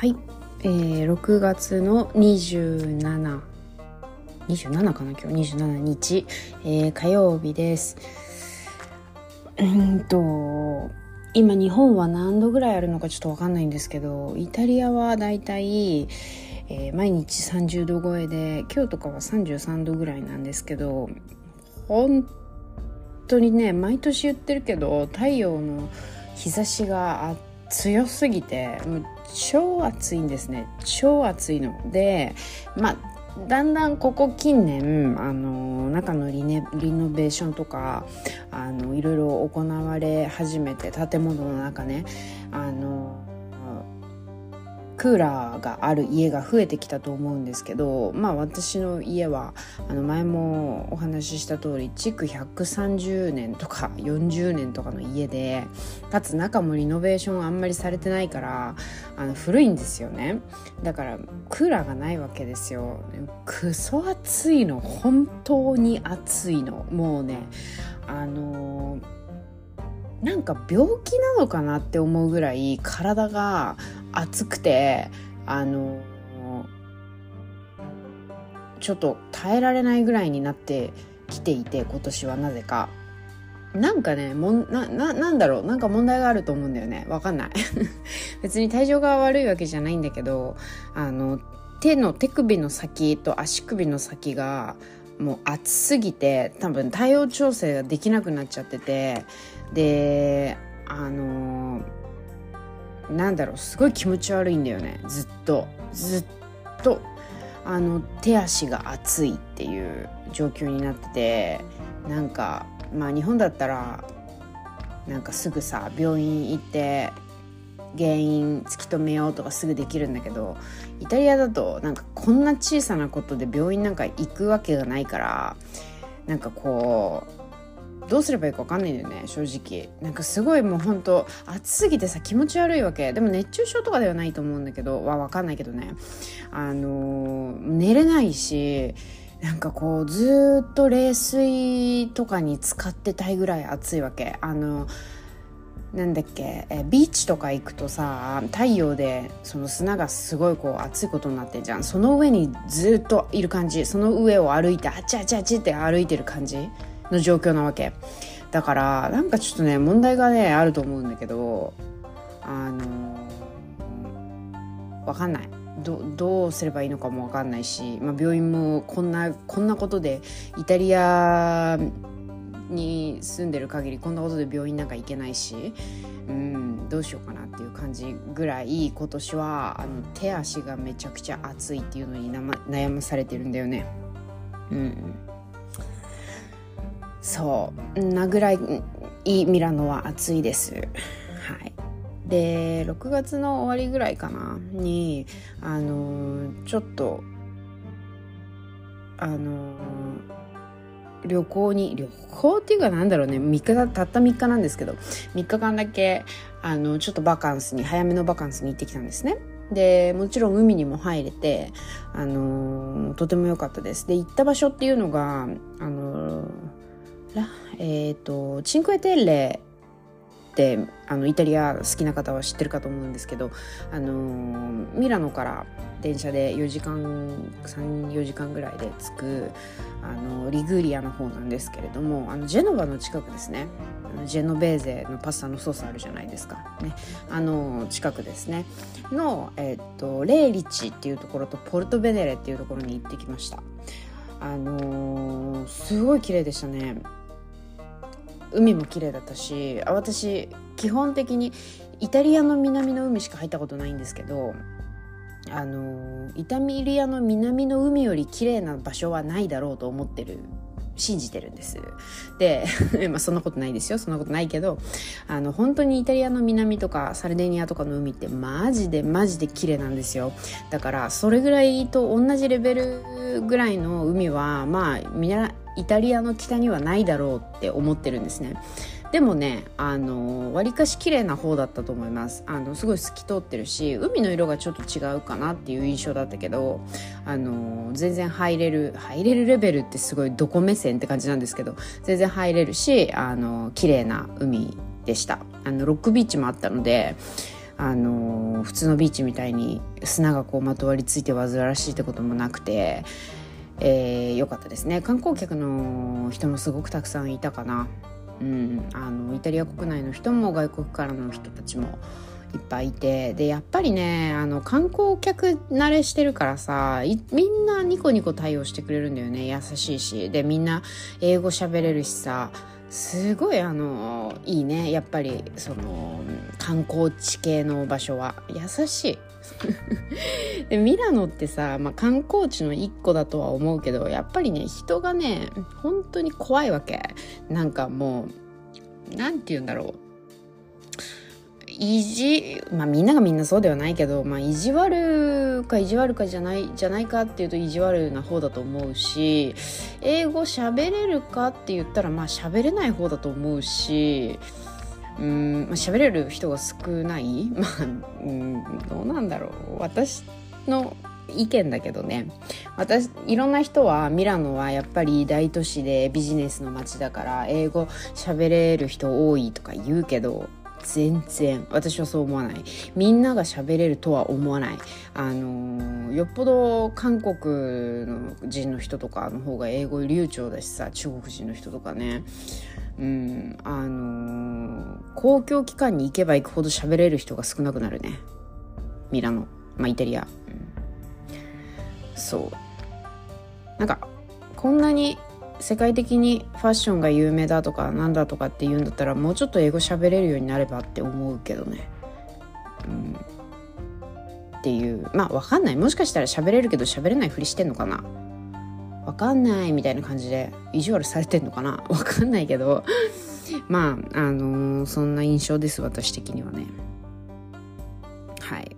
はい、えー、6月の27 27かな今日。27日、えー、火曜日です。うんと今日本は何度ぐらいあるのかちょっと分かんないんですけどイタリアはだいたい、えー、毎日30度超えで今日とかは33度ぐらいなんですけど本当にね毎年言ってるけど太陽の日差しがあって強すぎてもう超暑いんですね。超暑いの。でまあだんだんここ近年あの中のリネリノベーションとかあのいろいろ行われ始めて建物の中ねあのクーラーがある家が増えてきたと思うんですけどまあ私の家はあの前もお話しした通り築130年とか40年とかの家でかつ中もリノベーションあんまりされてないからあの古いんですよね。だからクーラーがないわけですよ。クソ暑いの。本当に暑いの。もうねあのなんか病気なのかなって思うぐらい体が暑くてあのちょっと耐えられないぐらいになってきていて今年はなぜか。なんかねもんなななんだろう。なんか問題があると思うんだよね。わかんない。別に体調が悪いわけじゃないんだけどあの手の手首の先と足首の先がもう暑すぎて多分体温調整ができなくなっちゃってて。であのなんだろうすごい気持ち悪いんだよね。ずっと。ずっとあの手足が熱いっていう状況になっててなんかまあ日本だったらなんかすぐさ病院行って原因突き止めようとかすぐできるんだけどイタリアだとなんかこんな小さなことで病院なんか行くわけがないからなんかこうどうすればいいか分かんないんだよね正直。なんかすごいもうほんと暑すぎてさ気持ち悪いわけ。でも熱中症とかではないと思うんだけどは分かんないけどね。あのー、寝れないしなんかこうずっと冷水とかに使ってたいぐらい暑いわけ。あのなんだっけえビーチとか行くとさ太陽でその砂がすごいこう熱いことになってんじゃん。その上にずっといる感じ。その上を歩いてあっちあっちあちって歩いてる感じ。の状況なわけ。だからなんかちょっとね問題がねあると思うんだけどあの、わかんない。どどうすればいいのかもわかんないし、まあ、病院もこんなこんなことでイタリアに住んでる限りこんなことで病院なんか行けないしうんどうしようかなっていう感じぐらい今年はあの手足がめちゃくちゃ熱いっていうのに悩まされてるんだよね。うん。そうなぐらいミラノは暑いです。はい、で6月の終わりぐらいかな？にあのちょっとあの旅行に旅行っていうかなんだろうね3日たった3日なんですけど3日間だけあのちょっとバカンスに早めのバカンスに行ってきたんですね。でもちろん海にも入れて、あのとても良かったです。で行った場所っていうのが、あのえっ、ー、とチンクエテッレってあのイタリア好きな方は知ってるかと思うんですけど、あのミラノから電車で4時間34時間ぐらいで着くあのリグリアの方なんですけれどもあのジェノバの近くですね。ジェノベーゼのパスタのソースあるじゃないですか、ね、あの近くですね。の、えー、っとレーリチっていうところとポルトベネレっていうところに行ってきました。あの、すごい綺麗でしたね。海も綺麗だったし私基本的にイタリアの南の海しか入ったことないんですけどあのイタリアの南の海より綺麗な場所はないだろうと思ってる信じてるんです。で、まあそんなことないですよ。そんなことないけど、あの、本当にイタリアの南とかサルデニアとかの海ってマジでマジで綺麗なんですよ。だから、それぐらいと同じレベルぐらいの海は、まあ見習、イタリアの北にはないだろうって思ってるんですね。でもねあのわりかし綺麗な方だったと思いますあのすごい透き通ってるし海の色がちょっと違うかなっていう印象だったけどあの全然入れる入れるレベルってすごいどこ目線って感じなんですけど全然入れるしあの綺麗な海でしたあのロックビーチもあったのであの普通のビーチみたいに砂がこうまとわりついて煩わしいってこともなくて、えー、よかったですね。観光客の人もすごくたくさんいたかな、うん、あのイタリア国内の人も外国からの人たちもいっぱいいて。でやっぱりねあの観光客慣れしてるからさみんなニコニコ対応してくれるんだよね。優しいし。でみんな英語喋れるしさ。すごいあのいいね。やっぱりその観光地系の場所は。優しい。でミラノってさ、まあ、観光地の一個だとは思うけどやっぱりね人がね本当に怖いわけ。なんかもう何て言うんだろう。意地まあみんながみんなそうではないけど、まあ、意地悪か意地悪かじゃないじゃないかっていうと意地悪な方だと思うし英語喋れるかって言ったらまあ喋れない方だと思うしうんまあ、喋れる人が少ない？まあ、うん、どうなんだろう。私の意見だけどね。私いろんな人はミラノはやっぱり大都市でビジネスの街だから英語喋れる人多いとか言うけど全然私はそう思わない。みんなが喋れるとは思わない。あのよっぽど韓国の人の人とかの方が英語流暢だしさ中国人の人とかね。うんあの公共機関に行けば行くほど喋れる人が少なくなるね。ミラノ。まあイタリア、うん、そう。なんかこんなに世界的にファッションが有名だとかなんだとかって言うんだったらもうちょっと英語喋れるようになればって思うけどね。うん、っていう。まあ分かんない。もしかしたら喋れるけど喋れないふりしてんのかな。分かんないみたいな感じで意地悪されてんのかな。分かんないけど。まああのー、そんな印象です私的にはね。はい。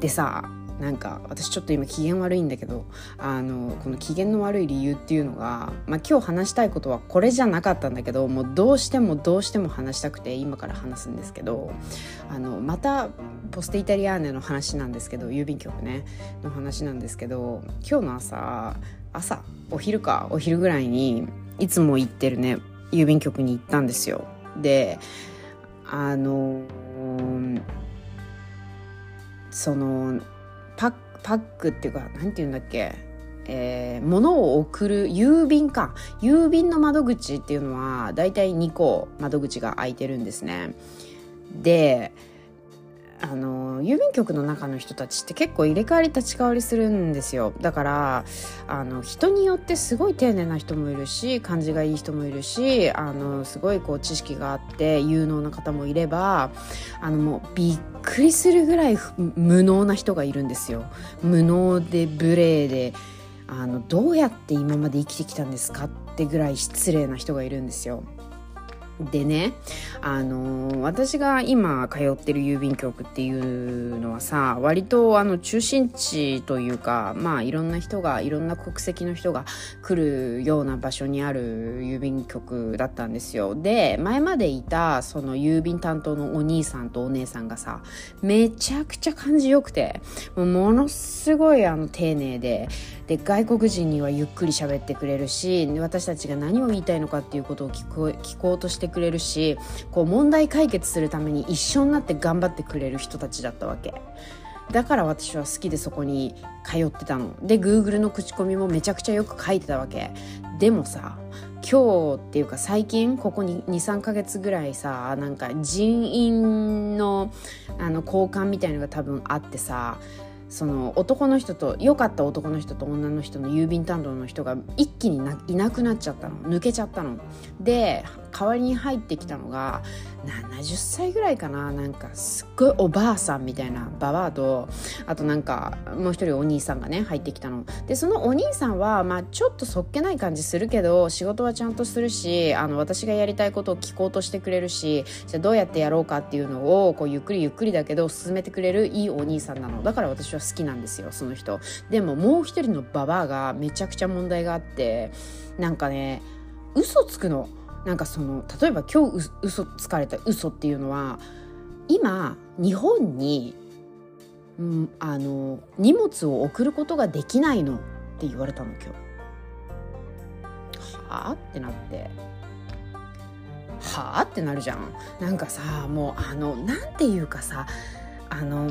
でさなんか私ちょっと今機嫌悪いんだけどあのこの機嫌の悪い理由っていうのが、まあ、今日話したいことはこれじゃなかったんだけどもうどうしてもどうしても話したくて今から話すんですけどあのまたポステイタリアーネの話なんですけど郵便局ねの話なんですけど今日の朝朝お昼かお昼ぐらいにいつも行ってるね郵便局に行ったんですよ。であのそのパッパックっていうか何て言うんだっけ？えー、物を送る郵便か。郵便の窓口っていうのはだいたい2個窓口が開いてるんですね。であの郵便局の中の人たちって結構入れ替わり立ち替わりするんですよ。だからあの人によってすごい丁寧な人もいるし感じがいい人もいるしあのすごいこう知識があって有能な方もいればあのもうびっくりするぐらい無能な人がいるんですよ。無能で無礼であのどうやって今まで生きてきたんですかってぐらい失礼な人がいるんですよ。でね、あのー、私が今通ってる郵便局っていうのはさ割とあの中心地というかまあいろんな人がいろんな国籍の人が来るような場所にある郵便局だったんですよ。で前までいたその郵便担当のお兄さんとお姉さんがさめちゃくちゃ感じよくてものすごいあの丁寧でで外国人にはゆっくり喋ってくれるし私たちが何を言いたいのかっていうことを聞こ聞こうとしてくれるしこう問題解決するために一緒になって頑張ってくれる人たちだったわけ。だから私は好きでそこに通ってたの。で Google の口コミもめちゃくちゃよく書いてたわけ。でもさ今日っていうか最近ここに23ヶ月ぐらいさなんか人員のあの交換みたいのが多分あってさその男の人と良かった男の人と女の人の郵便担当の人が一気にいなくなっちゃったの抜けちゃったので代わりに入ってきたのが70歳ぐらいかな。なんかすっごいおばあさんみたいなババアとあとなんかもう一人お兄さんがね入ってきたの。でそのお兄さんはまあちょっとそっけない感じするけど仕事はちゃんとするしあの私がやりたいことを聞こうとしてくれるしじゃあどうやってやろうかっていうのをこうゆっくりゆっくりだけど進めてくれるいいお兄さんなの。だから私は好きなんですよその人。でももう一人のババアがめちゃくちゃ問題があってなんかね嘘つくの。なんかその例えば今日嘘つかれた嘘っていうのは今日本に、うん、あの荷物を送ることができないのって言われたの今日。はあ？ってなって。はあ？ってなるじゃん。なんかさもうあのなんていうかさあの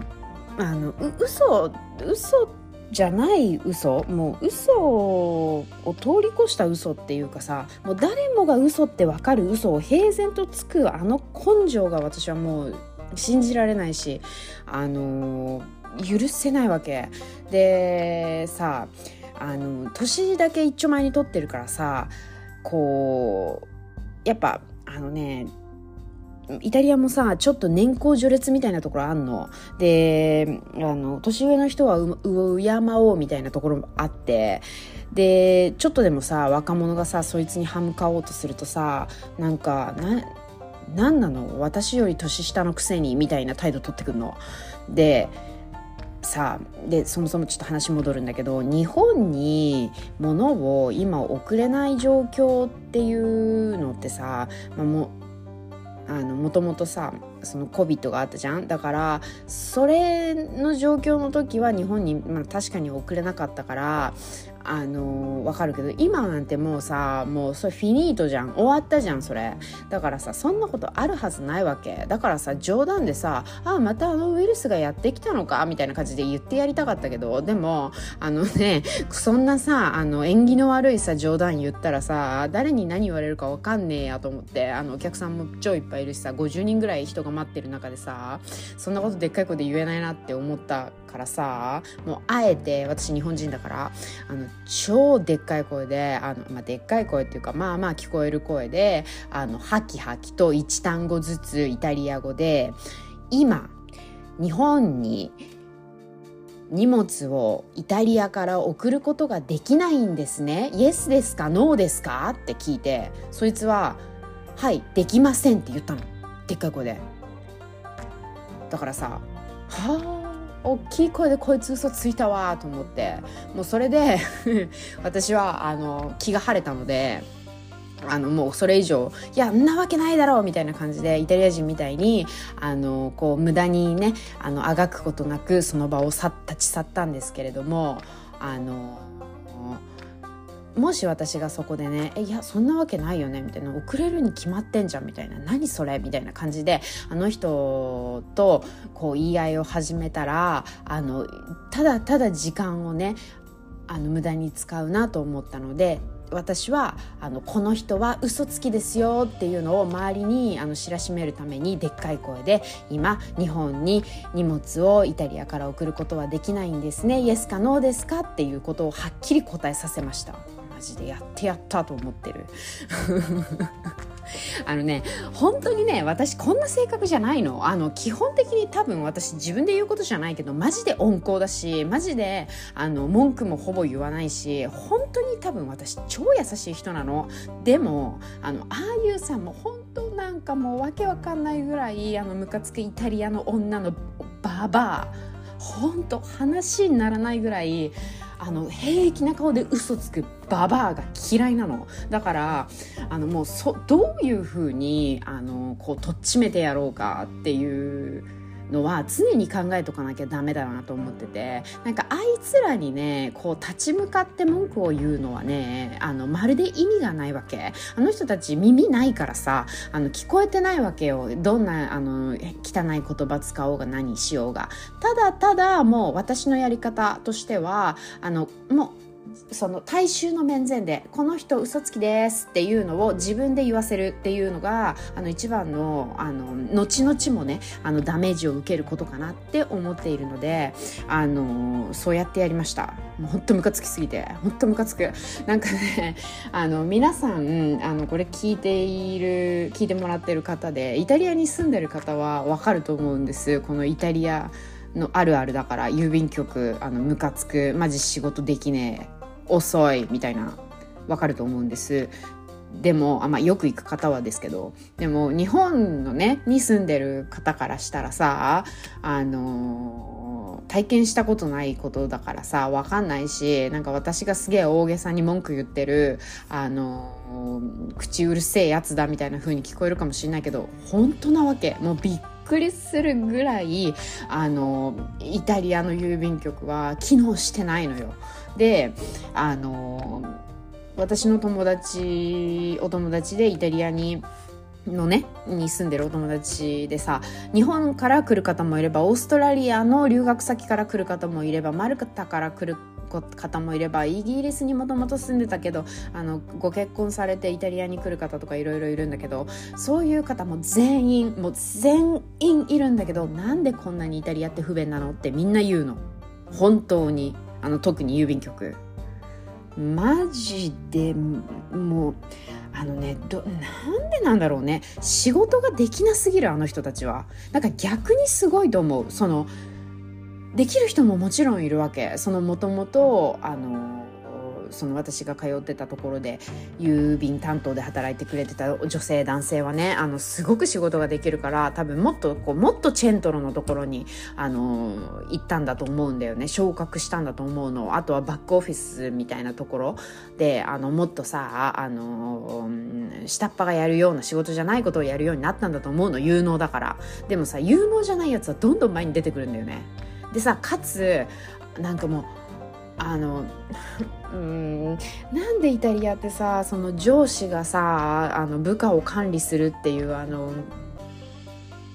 あのう嘘嘘じゃない嘘。もう嘘を通り越した嘘っていうかさもう誰もが嘘って分かる嘘を平然とつくあの根性が私はもう信じられないしあの許せないわけ。でさあの年だけ一丁前に取ってるからさこうやっぱあのねイタリアもさちょっと年功序列みたいなところあんの。であの年上の人は敬おうみたいなところもあって。でちょっとでもさ若者がさそいつに歯向かおうとするとさなんかな何なの？私より年下のくせにみたいな態度取ってくるの。でさあでそもそもちょっと話戻るんだけど日本に物を今送れない状況っていうのってさ、まあ、もあのもともとさその COVID があったじゃん。だからそれの状況の時は日本に、まあ、確かに送れなかったからあのわかるけど今なんてもうさもうそれフィニートじゃん。終わったじゃんそれ。だからさそんなことあるはずないわけ。だからさ冗談でさあまたあのウイルスがやってきたのかみたいな感じで言ってやりたかったけど。でもあのねそんなさあの縁起の悪いさ冗談言ったらさ誰に何言われるかわかんねえやと思ってあのお客さんも超いっぱいいるしさ50人ぐらい人が待ってる中でさそんなことでっかい声で言えないなって思ったからさもうあえて私日本人だからあの超でっかい声であの、まあ、でっかい声っていうかまあまあ聞こえる声であのハキハキと1単語ずつイタリア語で今日本に荷物をイタリアから送ることができないんですね。イエスですか？ノーですか？って聞いてそいつは「はいできません」って言ったの。でっかい声で。だからさはあ？大きい声でこいつ嘘ついたわと思ってもうそれで 私はあの気が晴れたのであのもうそれ以上いやんなわけないだろうみたいな感じでイタリア人みたいにあのこう無駄にねあのあがくことなくその場を去立ち去ったんですけれどもあのもし私がそこでね「えいやそんなわけないよね」みたいな「遅れるに決まってんじゃん」みたいな「何それ?」みたいな感じであの人とこう言い合いを始めたらあのただただ時間をねあの無駄に使うなと思ったので私はあのこの人は嘘つきですよっていうのを周りにあの知らしめるためにでっかい声で今日本に荷物をイタリアから送ることはできないんですねイエスかノーですか？っていうことをはっきり答えさせましたマジでやってやったと思ってる。あのね本当にね私こんな性格じゃないの。あの基本的に多分私自分で言うことじゃないけどマジで温厚だしマジであの文句もほぼ言わないし本当に多分私超優しい人なの。でもあのああいうさんもう本当なんかもうわけわかんないぐらいあのムカつくイタリアの女のババア。本当話にならないぐらいあの平気な顔で嘘つくババアが嫌いなの。だからあのもうそどういうふうにあのこうとっちめてやろうかっていうのは常に考えとかなきゃダメだなと思っててなんかあいつらにねこう立ち向かって文句を言うのはねあのまるで意味がないわけ。あの人たち耳ないからさあの聞こえてないわけよ。どんなあの汚い言葉使おうが何しようが。ただただもう私のやり方としてはあのもうその大衆の面前でこの人嘘つきですっていうのを自分で言わせるっていうのがあの一番のあの後々もねあのダメージを受けることかなって思っているのであのそうやってやりました。もうほんとムカつきすぎてほんとムカつく。なんかねあの皆さんあのこれ聞いている聞いてもらってる方でイタリアに住んでる方はわかると思うんです。このイタリアのあるあるだから郵便局あのムカつく。マジ仕事できねえ。遅いみたいなわかると思うんですでもあ、まあ、よく行く方はですけどでも日本のねに住んでる方からしたらさあの体験したことないことだからさわかんないしなんか私がすげえ大げさに文句言ってるあの口うるせえやつだみたいな風に聞こえるかもしれないけど本当なわけもうびっくりするぐらいあのイタリアの郵便局は機能してないのよ。であの私の友達お友達でイタリアにのねに住んでるお友達でさ日本から来る方もいればオーストラリアの留学先から来る方もいればマルタから来る方もいればイギリスにもともと住んでたけどあのご結婚されてイタリアに来る方とかいろいろいるんだけどそういう方も全員もう全員いるんだけどなんでこんなにイタリアって不便なのってみんな言うの。本当に。あの特に郵便局。マジでもうあのねどなんでなんだろうね。仕事ができなすぎるあの人たちは。なんか逆にすごいと思う。そのできる人ももちろんいるわけ。そのもともとあのその私が通ってたところで郵便担当で働いてくれてた女性男性はねあのすごく仕事ができるから多分もっとこうもっとチェントロのところにあの行ったんだと思うんだよね。昇格したんだと思うの。あとはバックオフィスみたいなところであのもっとさあの下っ端がやるような仕事じゃないことをやるようになったんだと思うの。有能だから。でもさ有能じゃないやつはどんどん前に出てくるんだよね。でさかつなんかもうあのうんなんでイタリアってさその上司がさあの部下を管理するっていうあの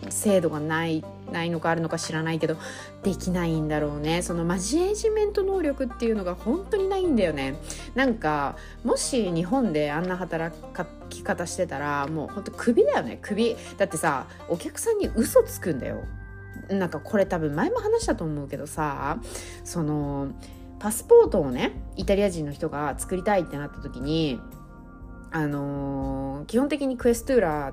制度がないないのかあるのか知らないけどできないんだろうね。そのマジエージメント能力っていうのが本当にないんだよね。なんかもし日本であんな働き方してたらもう本当クビだよね。クビ。だってさお客さんに嘘つくんだよ。なんかこれ多分前も話したと思うけどさそのパスポートをねイタリア人の人が作りたいってなった時にあのー、基本的にクエストゥーラ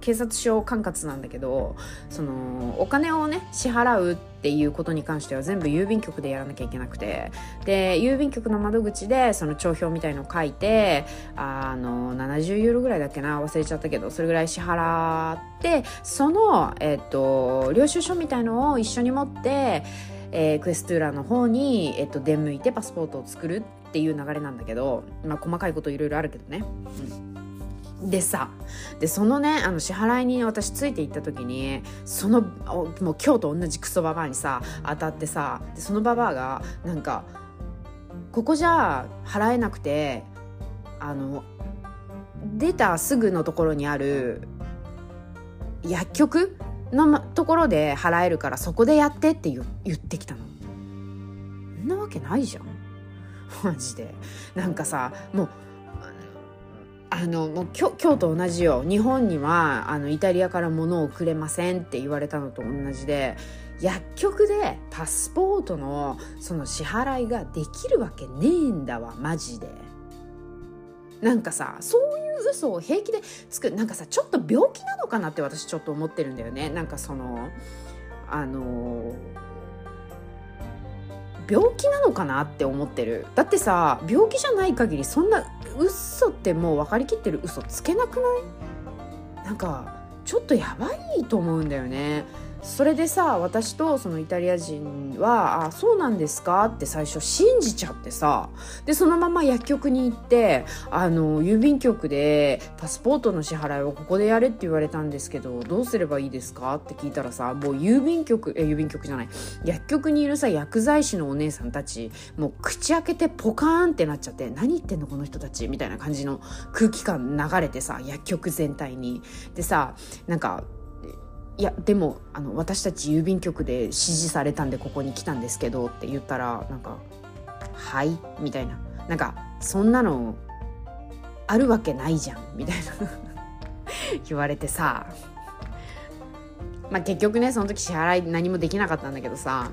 警察署管轄なんだけどそのお金をね支払うっていうことに関しては全部郵便局でやらなきゃいけなくてで郵便局の窓口でその帳票みたいのを書いてあの70ユーロぐらいだっけな忘れちゃったけどそれぐらい支払ってその、えっと、領収書みたいのを一緒に持ってえー、クエストゥーラの方に、えっと、出向いてパスポートを作るっていう流れなんだけど、まあ、細かいこといろいろあるけどね。うん、でさでそのねあの支払いに私ついて行った時にそのもう今日と同じクソババアにさ当たってさでそのババアがなんかここじゃ払えなくてあの出たすぐのところにある薬局のところで払えるからそこでやってって言ってきたの。そんなわけないじゃん。マジで。なんかさもうあのもう今日今日と同じよ日本にはあのイタリアから物をくれませんって言われたのと同じで薬局でパスポートのその支払いができるわけねえんだわマジで。なんかさそういう嘘を平気でつくなんかさちょっと病気なのかなって私ちょっと思ってるんだよね。なんかそのあの病気なのかなって思ってる。だってさ病気じゃない限りそんな嘘ってもう分かりきってる嘘つけなくない？なんかちょっとやばいと思うんだよね。それでさ私とそのイタリア人は「あそうなんですか?」って最初信じちゃってさ。でそのまま薬局に行ってあの郵便局でパスポートの支払いをここでやれって言われたんですけどどうすればいいですか？って聞いたらさもう郵便局え郵便局じゃない。薬局にいるさ薬剤師のお姉さんたちもう口開けてポカーンってなっちゃって何言ってんの？この人たち。みたいな感じの空気感流れてさ薬局全体に。でさなんかいやでもあの私たち郵便局で指示されたんでここに来たんですけどって言ったらなんか「はい」みたいな。なんかそんなのあるわけないじゃん。みたいな。言われてさ。まあ結局ねその時支払い何もできなかったんだけどさ。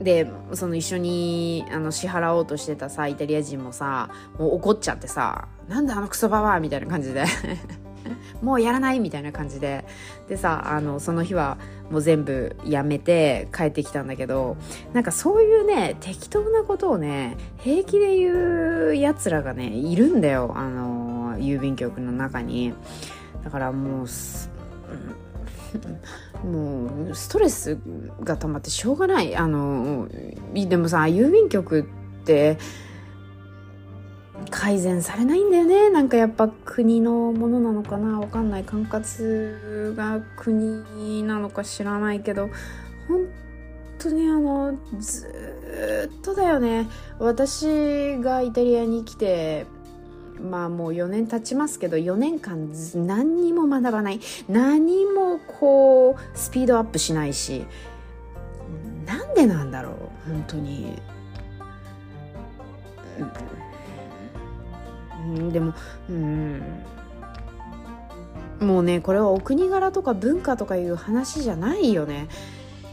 でその一緒にあの支払おうとしてたさイタリア人もさもう怒っちゃってさ「なんだあのクソババア」みたいな感じで。もうやらないみたいな感じで。でさあのその日はもう全部やめて帰ってきたんだけどなんかそういうね適当なことをね平気で言うやつらがねいるんだよあの郵便局の中に。だからもうもうストレスが溜まってしょうがない。あのでもさ郵便局って改善されないんだよね。なんかやっぱ国のものなのかな。わかんない管轄が国なのか知らないけど。本当にあのずっとだよね。私がイタリアに来てまあもう4年経ちますけど4年間何にも学ばない。何もこうスピードアップしないし。なんでなんだろう。本当に、でもうん。もうねこれはお国柄とか文化とかいう話じゃないよね。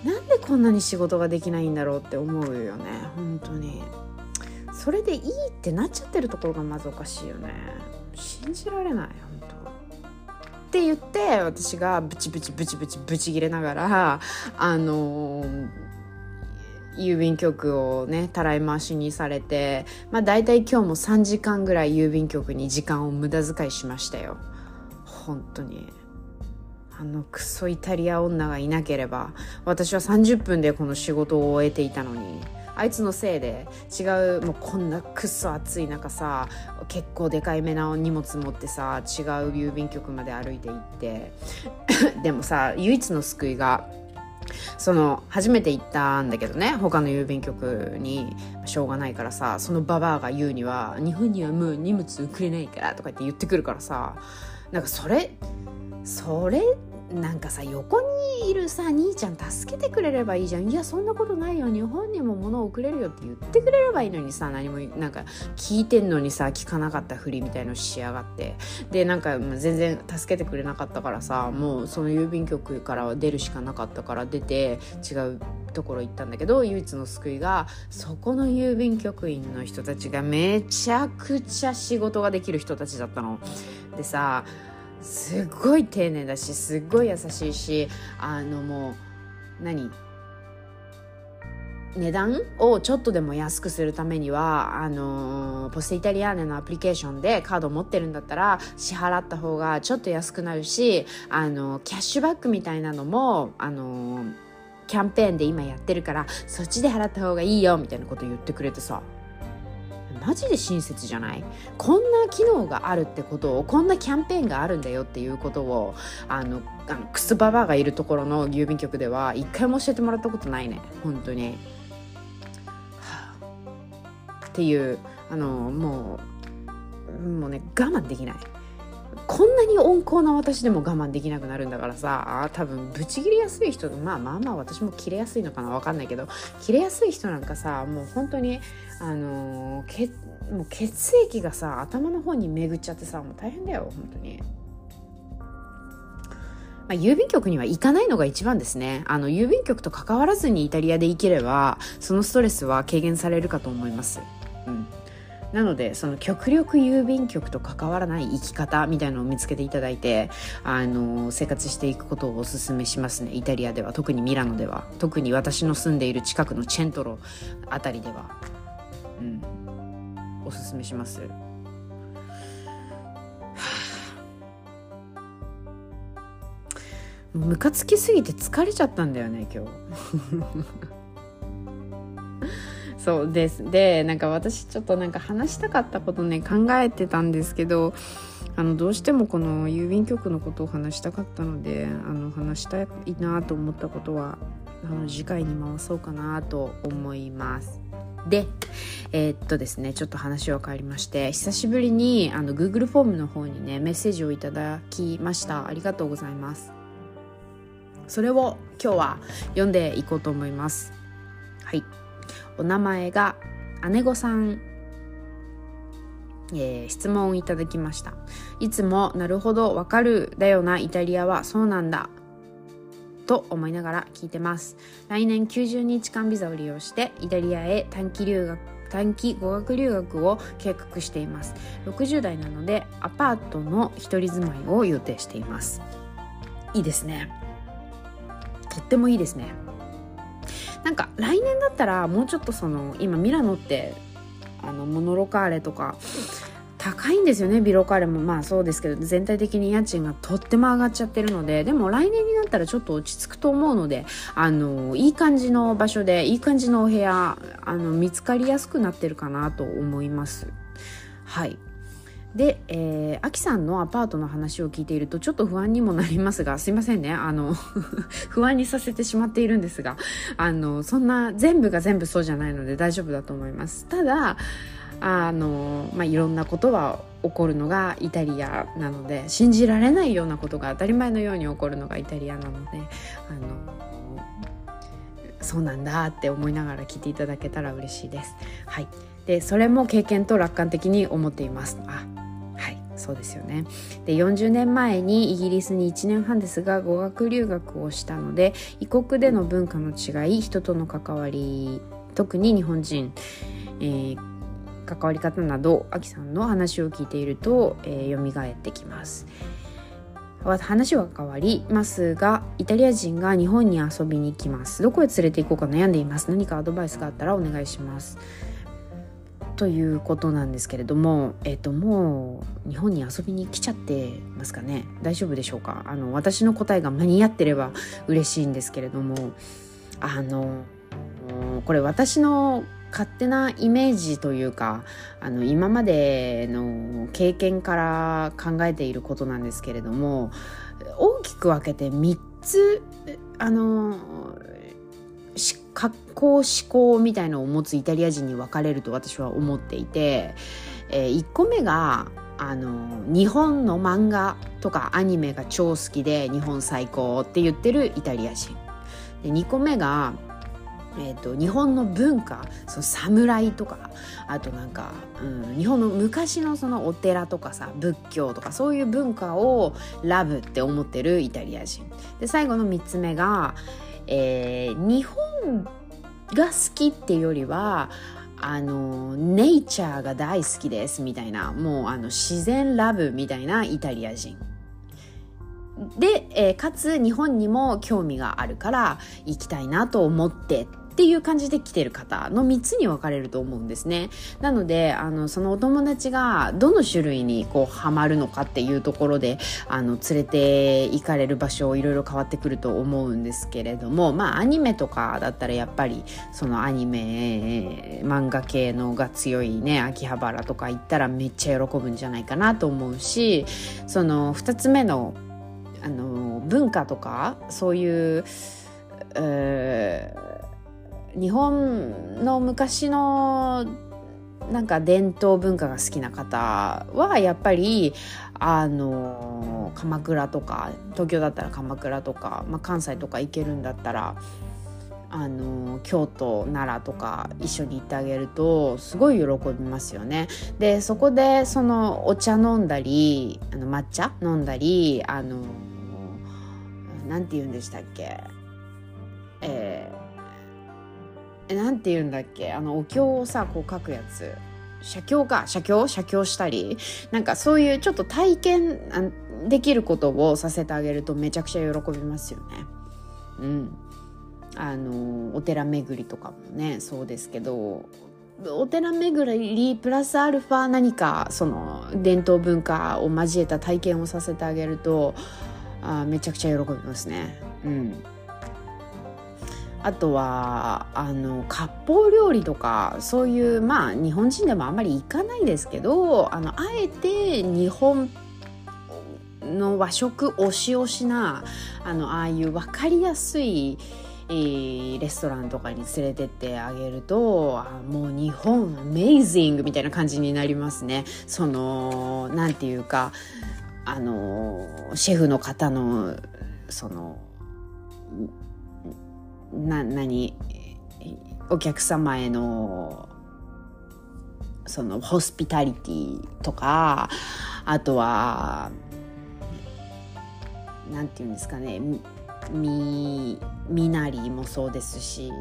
なんでこんなに仕事ができないんだろうって思うよね。本当に。それでいいってなっちゃってるところがまずおかしいよね。信じられない本当。って言って私がブチブチブチブチブチ切れながらあのー郵便局をねたらい回しにされてまあ大体今日も3時間ぐらい郵便局に時間を無駄遣いしましたよ。本当に。あのクソイタリア女がいなければ私は30分でこの仕事を終えていたのに。あいつのせいで違うもうこんなくっそ暑い中さ結構でかいめな荷物持ってさ違う郵便局まで歩いて行って。でもさ唯一の救いがその初めて行ったんだけどね他の郵便局にしょうがないからさそのババアが言うには「日本にはもう荷物送れないから」とかって言ってくるからさなんかそれそれなんかさ横にいるさ兄ちゃん助けてくれればいいじゃん。いやそんなことないよ。日本にも物を送れるよって言ってくれればいいのにさ何もなんか聞いてんのにさ聞かなかったふりみたいのしやがって。でなんか全然助けてくれなかったからさもうその郵便局からは出るしかなかったから出て違うところ行ったんだけど唯一の救いがそこの郵便局員の人たちがめちゃくちゃ仕事ができる人たちだったの。でさすっごい丁寧だしすっごい優しいしあのもう何？値段をちょっとでも安くするためにはあのポステイタリアーネのアプリケーションでカードを持ってるんだったら支払った方がちょっと安くなるしあのキャッシュバックみたいなのもあのキャンペーンで今やってるからそっちで払った方がいいよみたいなこと言ってくれてさ。マジで親切じゃない？こんな機能があるってことをこんなキャンペーンがあるんだよっていうことをあのあのクスババアがいるところの郵便局では一回も教えてもらったことないね。本当に、はあ、っていうあのもうもうね我慢できない。こんなに温厚な私でも我慢できなくなるんだからさ多分ブチ切れやすい人まあまあまあ私も切れやすいのかな分かんないけど切れやすい人なんかさもう本当にあのー、もう血液がさ頭の方に巡っちゃってさもう大変だよ本当に。まあ、郵便局には行かないのが一番ですね。あの、郵便局と関わらずにイタリアで行ければ、そのストレスは軽減されるかと思います。なのでその極力郵便局と関わらない生き方みたいなのを見つけていただいてあの生活していくことをおすすめしますね。イタリアでは特にミラノでは。特に私の住んでいる近くのチェントロあたりでは、うん、おすすめします。ムカつきすぎて疲れちゃったんだよね今日。そうですでなんか私ちょっとなんか話したかったことね考えてたんですけどあのどうしてもこの郵便局のことを話したかったのであの話したいなと思ったことはあの次回に回そうかなと思います。で、えー、っとですね、ちょっと話は変わりまして、久しぶりにあの Google フォームの方にね、メッセージをいただきました。ありがとうございます。それを今日は読んでいこうと思います。はい。お名前が姉御さん。えー、質問いただきました。いつもなるほどわかるだよなイタリアはそうなんだ。と思いながら聞いてます。来年90日間ビザを利用してイタリアへ短期留学短期語学留学を計画しています。60代なのでアパートの一人住まいを予定しています。いいですね。とってもいいですね。なんか来年だったらもうちょっとその今ミラノってあのモノロカーレとか高いんですよねビロカーレも。まあそうですけど全体的に家賃がとっても上がっちゃってるのででも来年になったらちょっと落ち着くと思うのであのいい感じの場所でいい感じのお部屋あの見つかりやすくなってるかなと思います。はい。で、えー、アキさんのアパートの話を聞いているとちょっと不安にもなりますが、すいませんね。あの 不安にさせてしまっているんですが、あの、そんな全部が全部そうじゃないので大丈夫だと思います。ただ、あの、まあ、いろんなことは起こるのがイタリアなので信じられないようなことが当たり前のように起こるのがイタリアなのであのそうなんだって思いながら聞いていただけたら嬉しいです。はい、でそれも経験と楽観的に思っています。あそうですよね。で40年前にイギリスに1年半ですが語学留学をしたので異国での文化の違い人との関わり特に日本人、えー、関わり方などアキさんの話を聞いていると、えー、蘇ってきます。話は変わりますがイタリア人が日本に遊びに来ます。どこへ連れて行こうか悩んでいます。何かアドバイスがあったらお願いします。ということなんですけれども、えっ、と、もう日本に遊びに来ちゃってますかね？大丈夫でしょうか？あの私の答えが間に合ってれば嬉しいんですけれどもあのこれ私の勝手なイメージというかあの今までの経験から考えていることなんですけれども大きく分けて3つあの格好思考みたいのを持つイタリア人に分かれると私は思っていて、えー、1個目があの日本の漫画とかアニメが超好きで日本最高って言ってるイタリア人。で2個目がえーと、日本の文化その侍とかあとなんか、うん、日本の昔のそのお寺とかさ仏教とかそういう文化をラブって思ってるイタリア人。で最後の3つ目が、えー、日本が好きっていうよりはあのネイチャーが大好きですみたいなもうあの自然ラブみたいなイタリア人。で、えー、かつ日本にも興味があるから行きたいなと思ってっていう感じで来てる方の3つに分かれると思うんですね。なので、あの、そのお友達がどの種類にこうハマるのかっていうところで、あの、連れて行かれる場所いろいろ変わってくると思うんですけれども、まあアニメとかだったらやっぱりそのアニメ、漫画系のが強いね、秋葉原とか行ったらめっちゃ喜ぶんじゃないかなと思うし、その2つ目のあの文化とかそういう、日本の昔のなんか伝統文化が好きな方はやっぱりあの鎌倉とか東京だったら鎌倉とか、まあ、関西とか行けるんだったらあの京都奈良とか一緒に行ってあげるとすごい喜びますよね。でそこでそのお茶飲んだりあの抹茶飲んだりあのなんて言うんでしたっけ？えーなんて言うんだっけ？あのお経をさこう書くやつ。写経か。写経？写経したり。なんかそういうちょっと体験できることをさせてあげるとめちゃくちゃ喜びますよね。うん。あのお寺巡りとかもねそうですけど。お寺巡りプラスアルファ何かその伝統文化を交えた体験をさせてあげるとあめちゃくちゃ喜びますね。うん。あとはあの割烹料理とかそういうまあ日本人でもあんまり行かないですけどあのあえて日本の和食推し推しなあのああいう分かりやすいえ、レストランとかに連れてってあげるとあもう日本アメイジングみたいな感じになりますね。そのなんていうかあのシェフの方のそのな何お客様へのそのホスピタリティとかあとはなんていうんですかねみ身なりもそうですし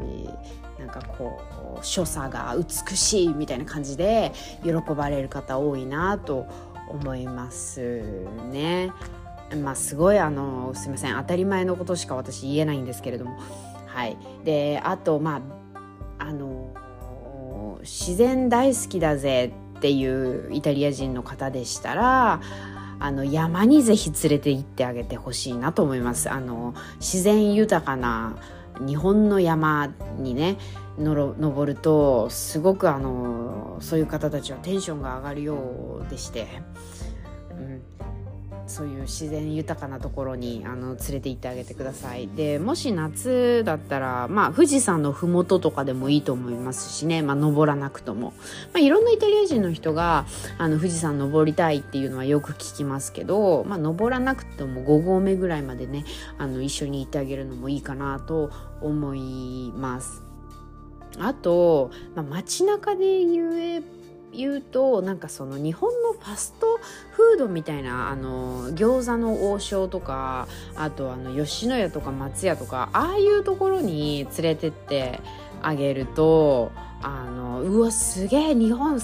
なんかこう所作が美しいみたいな感じで喜ばれる方多いなと思いますね。まあすごいあのすいません当たり前のことしか私言えないんですけれどもはい、であとまああの自然大好きだぜっていうイタリア人の方でしたらあの山にぜひ連れて行ってあげてほしいなと思います。あの自然豊かな日本の山にね登るとすごくあのそういう方たちはテンションが上がるようでして、うん、そういう自然豊かなところにあの連れて行ってあげてください。でもし夏だったら、まあ、富士山の麓とかでもいいと思いますしね、まあ、登らなくとも、まあ、いろんなイタリア人の人があの富士山登りたいっていうのはよく聞きますけど、まあ、登らなくても5合目ぐらいまでねあの一緒に行ってあげるのもいいかなと思います。あと、まあ、街中で言え言うとなんかその日本のファストフードみたいなあの餃子の王将とかあとあの吉野家とか松屋とかああいうところに連れてってあげるとあのうわすげえ日本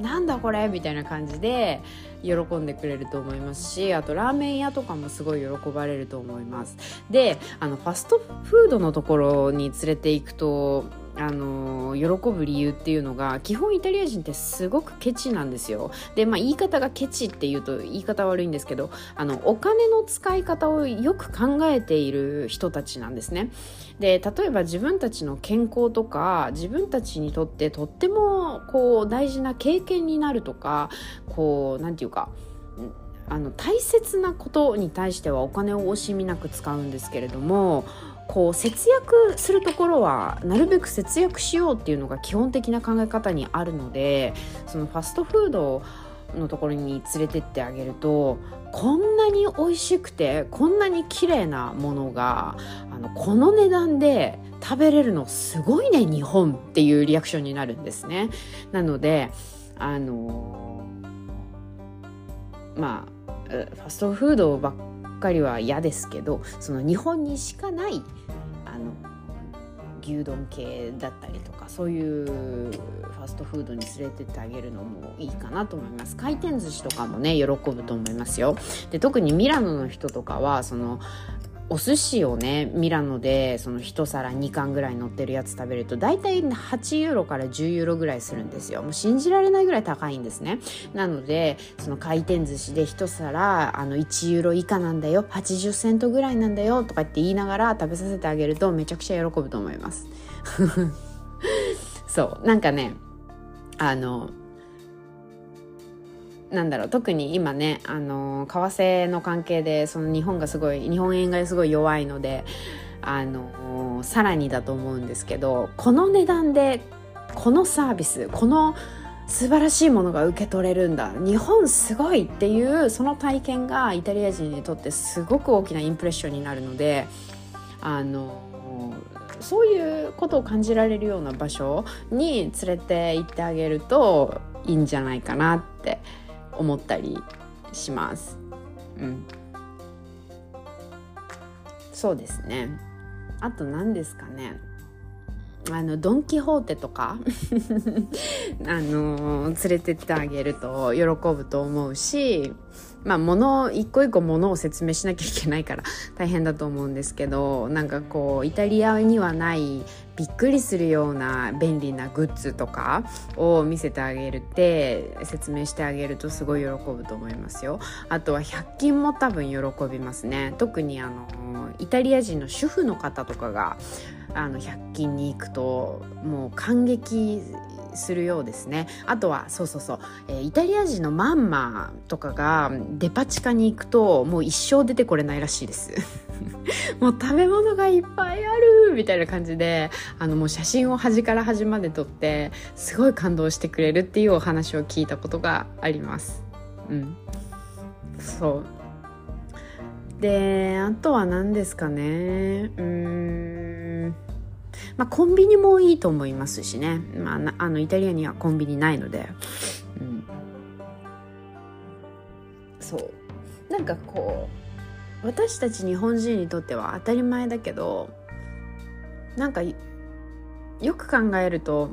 なんだこれみたいな感じで喜んでくれると思いますしあとラーメン屋とかもすごい喜ばれると思います。であのファストフードのところに連れて行くとあの喜ぶ理由っていうのが基本イタリア人ってすごくケチなんですよ。でまあ言い方がケチっていうと言い方悪いんですけどあのお金の使い方をよく考えている人たちなんですね。で例えば自分たちの健康とか自分たちにとってとってもこう大事な経験になるとかこう何て言うかあの大切なことに対してはお金を惜しみなく使うんですけれどもこう節約するところはなるべく節約しようっていうのが基本的な考え方にあるのでそのファストフードのところに連れてってあげるとこんなに美味しくてこんなに綺麗なものがあのこの値段で食べれるのすごいね日本っていうリアクションになるんですね。なのであのまあファストフードばっかりは嫌ですけどその日本にしかないあの牛丼系だったりとかそういうファストフードに連れてってあげるのもいいかなと思います。回転寿司とかもね喜ぶと思いますよ。で特にミラノの人とかはそのお寿司をねミラノでその1皿2貫ぐらい乗ってるやつ食べると大体8ユーロから10ユーロぐらいするんですよ。もう信じられないぐらい高いんですね。なのでその回転寿司で1皿あの1ユーロ以下なんだよ。80セントぐらいなんだよ。とかって言いながら食べさせてあげるとめちゃくちゃ喜ぶと思います。そう。なんかねあのなんだろう特に今ねあの為替の関係でその日本がすごい日本円がすごい弱いのであのさらにだと思うんですけどこの値段でこのサービスこの素晴らしいものが受け取れるんだ。日本すごいっていうその体験がイタリア人にとってすごく大きなインプレッションになるのであのそういうことを感じられるような場所に連れて行ってあげるといいんじゃないかなって思ったりします。うん、そうですね。あと何ですかね。あのドン・キホーテとか あの連れてってあげると喜ぶと思うしまあ物一個一個物を説明しなきゃいけないから大変だと思うんですけどなんかこうイタリアにはないびっくりするような便利なグッズとかを見せてあげるって説明してあげるとすごい喜ぶと思いますよ。あとは100均も多分喜びますね。特にあのイタリア人の主婦の方とかがあの100均に行くともう感激するようですね。あとはそうそうそう、えー、イタリア人のマンマとかがデパ地下に行くともう一生出てこれないらしいです。もう食べ物がいっぱいあるみたいな感じであのもう写真を端から端まで撮ってすごい感動してくれるっていうお話を聞いたことがあります。うん。そう。であとは何ですかね。うん。まあ、コンビニもいいと思いますしね、まあ、あのイタリアにはコンビニないので、うん、そう。なんかこう私たち日本人にとっては当たり前だけどなんかよく考えると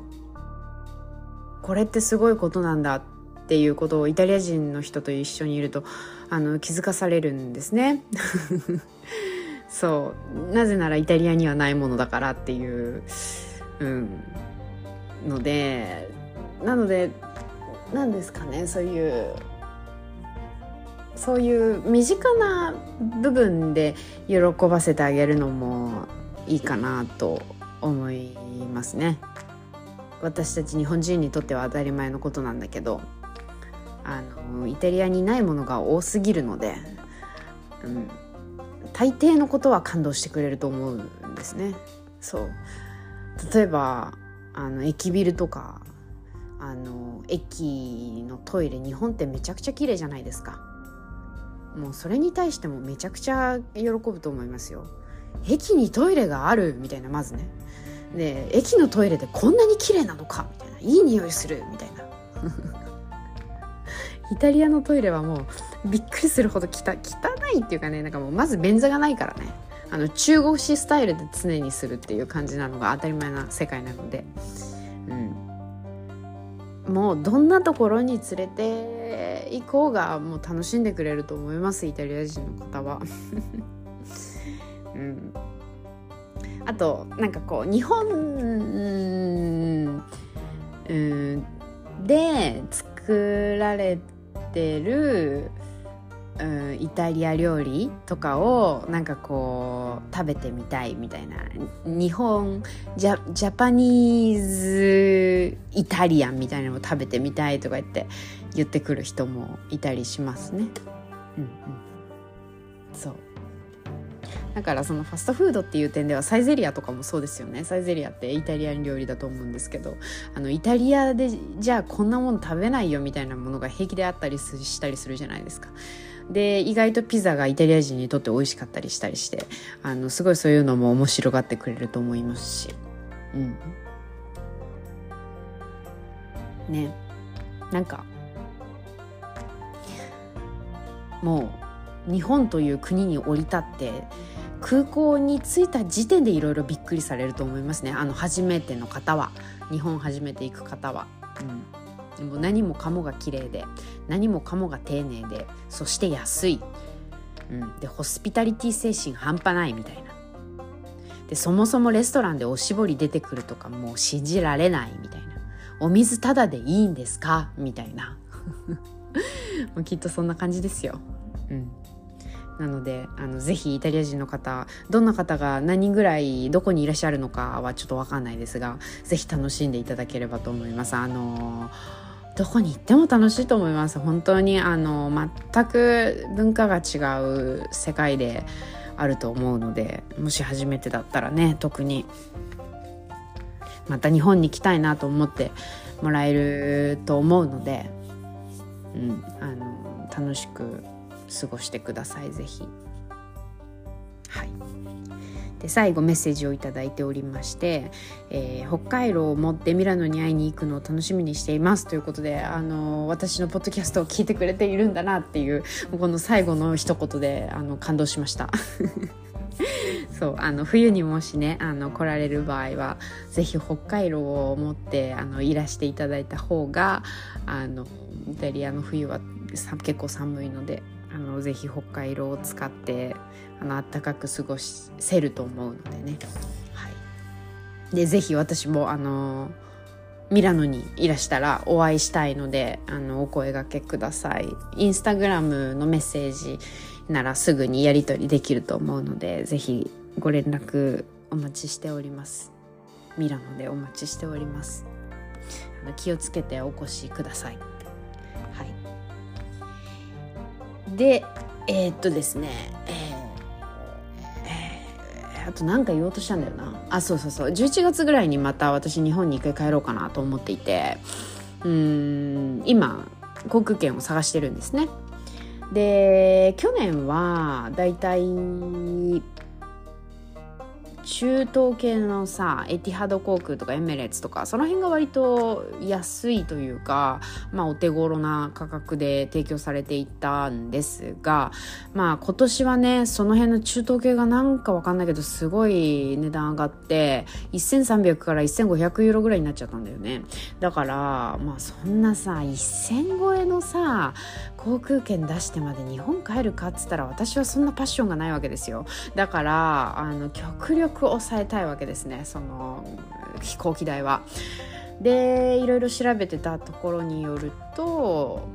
これってすごいことなんだっていうことをイタリア人の人と一緒にいるとあの気づかされるんですね。そう。なぜならイタリアにはないものだからっていう、うん、のでなので何ですかねそういうそういう身近な部分で喜ばせてあげるのもいいかなと思いますね。私たち日本人にとっては当たり前のことなんだけどあのイタリアにないものが多すぎるので、うん、大抵のことは感動してくれると思うんですね。そう。例えばあの駅ビルとかあの駅のトイレ日本ってめちゃくちゃ綺麗じゃないですか。もうそれに対してもめちゃくちゃ喜ぶと思いますよ。駅にトイレがあるみたいなまずね。で駅のトイレでこんなに綺麗なのかみたいな。いい匂いするみたいな。イタリアのトイレはもうびっくりするほど汚いっていうかねなんかもうまず便座がないからね。あの中国式スタイルで常にするっていう感じなのが当たり前な世界なので、うん、もうどんなところに連れて行こうがもう楽しんでくれると思いますイタリア人の方は。うん、あとなんかこう日本、うん、で作られてるうん、イタリア料理とかをなんかこう食べてみたいみたいな。日本ジャジャパニーズイタリアンみたいなのを食べてみたいとか言って言ってくる人もいたりしますね。うんうん、そう。だからそのファストフードっていう点ではサイゼリアとかもそうですよね。サイゼリアってイタリアン料理だと思うんですけどあのイタリアでじゃあこんなもの食べないよみたいなものが平気であったりしたりするじゃないですか。で意外とピザがイタリア人にとって美味しかったりしたりしてあのすごいそういうのも面白がってくれると思いますし。うん。ね。なんかもう日本という国に降り立って空港に着いた時点でいろいろびっくりされると思いますね。あの初めての方は。日本初めて行く方は。うん。もう何もかもが綺麗で。何もかもが丁寧で。そして安い、うん、でホスピタリティ精神半端ないみたいな。でそもそもレストランでおしぼり出てくるとかもう信じられないみたいな。お水ただでいいんですか？みたいな。もうきっとそんな感じですよ。うんなのであのぜひイタリア人の方どんな方が何人ぐらいどこにいらっしゃるのかはちょっと分かんないですがぜひ楽しんでいただければと思います。あのどこに行っても楽しいと思います本当にあの全く文化が違う世界であると思うのでもし初めてだったらね特にまた日本に来たいなと思ってもらえると思うので、うん、あの楽しく過ごしてください是非。で最後メッセージを頂いておりまして、えー、北海道を持ってミラノに会いに行くのを楽しみにしていますということで、あの私のポッドキャストを聞いてくれているんだなっていうこの最後の一言であの感動しました。そうあの冬にもしねあの来られる場合は是非北海道を持ってあのいらしていただいた方があのイタリアの冬は結構寒いのであのぜひ北海道を使ってあの暖かく過ごせると思うのでね、はい、でぜひ私もあのミラノにいらしたらお会いしたいのであのお声がけください。インスタグラムのメッセージならすぐにやり取りできると思うのでぜひご連絡お待ちしております。ミラノでお待ちしております。気をつけてお越しください。でえー、っとですねえー、えー、あと何か言おうとしたんだよな。あそうそうそう。11月ぐらいにまた私日本に一回帰ろうかなと思っていて。うん今航空券を探してるんですね。で去年はだいたい中東系のさエティハド航空とかエメレッツとかその辺が割と安いというか、まあ、お手頃な価格で提供されていたんですが、まあ、今年はねその辺の中東系がなんかわかんないけどすごい値段上がって1300から1500ユーロぐらいになっちゃったんだよね。だからまあそんなさ1000超えのさ航空券出してまで日本帰るかっつったら私はそんなパッションがないわけですよだからあの極力抑えたいわけですねその飛行機代は。でいろいろ調べてたところによると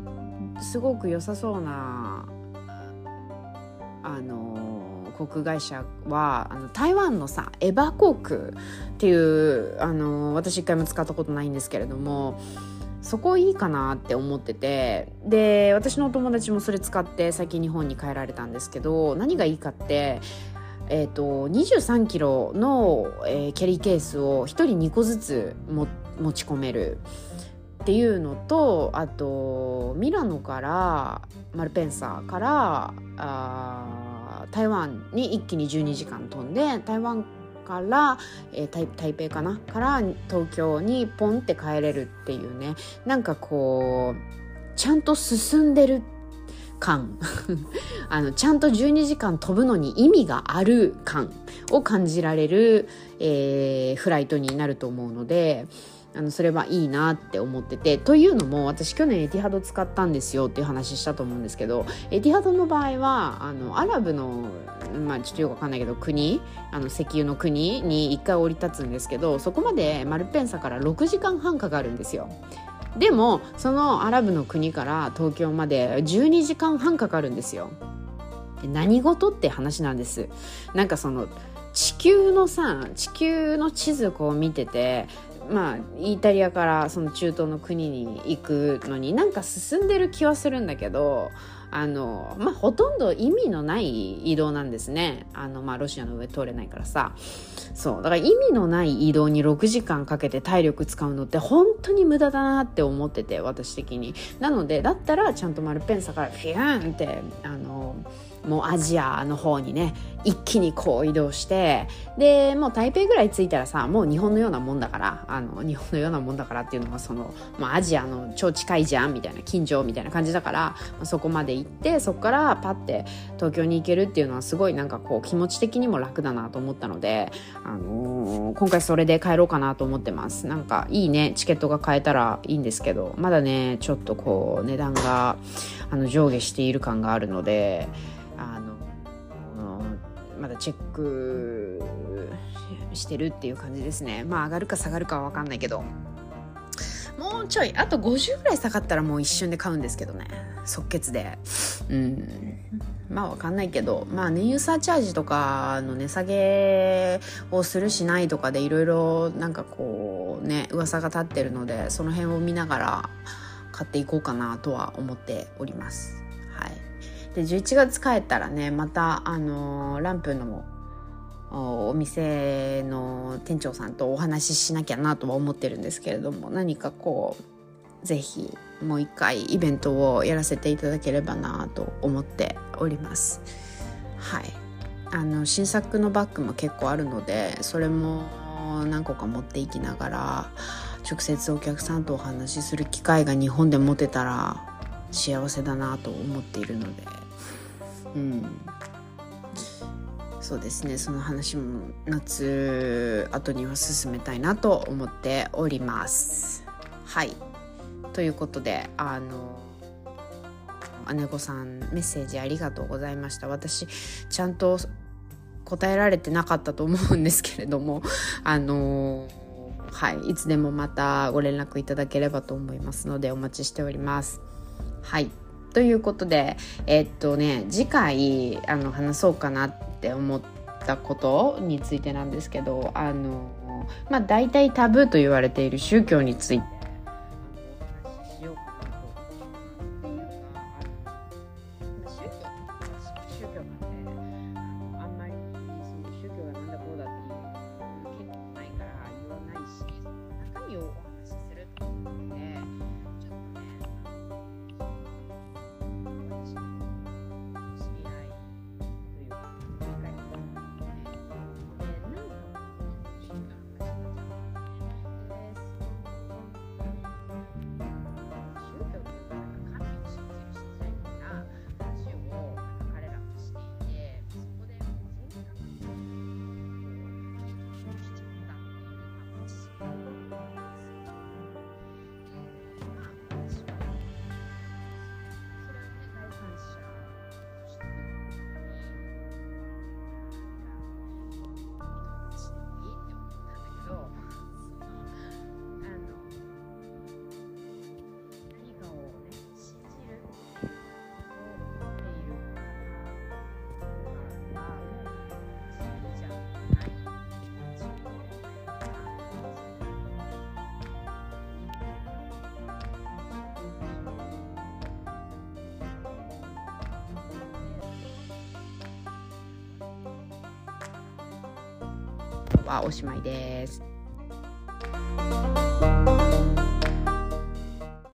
すごく良さそうなあの航空会社はあの台湾のさエバ航空っていうあの私一回も使ったことないんですけれどもそこいいかなって思ってて。で私のお友達もそれ使って最近日本に帰られたんですけど何がいいかってえーと、23キロの、えー、キャリーケースを1人2個ずつ持ち込める。っていうのとあとミラノからマルペンサーから台湾に一気に12時間飛んで台湾から、えー、台北かな？から東京にポンって帰れるっていうね。なんかこうちゃんと進んでる感。あのちゃんと12時間飛ぶのに意味がある感を感じられる、えー、フライトになると思うのであのそれはいいなって思っててというのも私去年エティハド使ったんですよっていう話したと思うんですけどエティハドの場合はあのアラブのまあちょっとよくわかんないけど国あの石油の国に1回降り立つんですけどそこまでマルペンサから6時間半かかるんですよ。でもそのアラブの国から東京まで12時間半かかるんですよ。何事って話なんです。なんかその地球のさ地球の地図こう見ててまあイタリアからその中東の国に行くのになんか進んでる気はするんだけどあの、まあ、ほとんど意味のない移動なんですね。あの、まあ、ロシアの上通れないからさ。そう。だから意味のない移動に6時間かけて体力使うのって本当に無駄だなって思ってて私的に。なのでだったらちゃんとマルペンサからフィューンってあのもうアジアの方にね一気にこう移動してでもう台北ぐらい着いたらさもう日本のようなもんだからあの日本のようなもんだからっていうのはその、まあ、アジアの超近いじゃんみたいな近所みたいな感じだから、そこまで行ってそこからパッて東京に行けるっていうのはすごいなんかこう気持ち的にも楽だなと思ったので、あのー、今回それで帰ろうかなと思ってますなんかいいねチケットが買えたらいいんですけどまだねちょっとこう値段があの上下している感があるので。あのまだチェックしてるっていう感じですね。まあ上がるか下がるかは分かんないけど。もうちょいあと50ぐらい下がったらもう一瞬で買うんですけどね。即決で。うん。まあ分かんないけど。まあ燃油サーチャージとかの値下げをするしないとかでいろいろなんかこうね噂が立ってるのでその辺を見ながら買っていこうかなとは思っております。で11月帰ったらねまたあのランプのお店の店長さんとお話ししなきゃなとは思ってるんですけれども何かこう是非もう一回イベントをやらせていただければなと思っております。はいあの新作のバッグも結構あるのでそれも何個か持っていきながら直接お客さんとお話しする機会が日本で持てたら幸せだなと思っているのでうん。そうですね。その話も夏後には進めたいなと思っております。はい。ということであの姉子さんメッセージありがとうございました。私ちゃんと答えられてなかったと思うんですけれども あのはい。いつでもまたご連絡いただければと思いますのでお待ちしております。はい。ということでえ、っとね次回あの話そうかなって思ったことについてなんですけどあのまあ大体タブーと言われている宗教についてはおしまいです。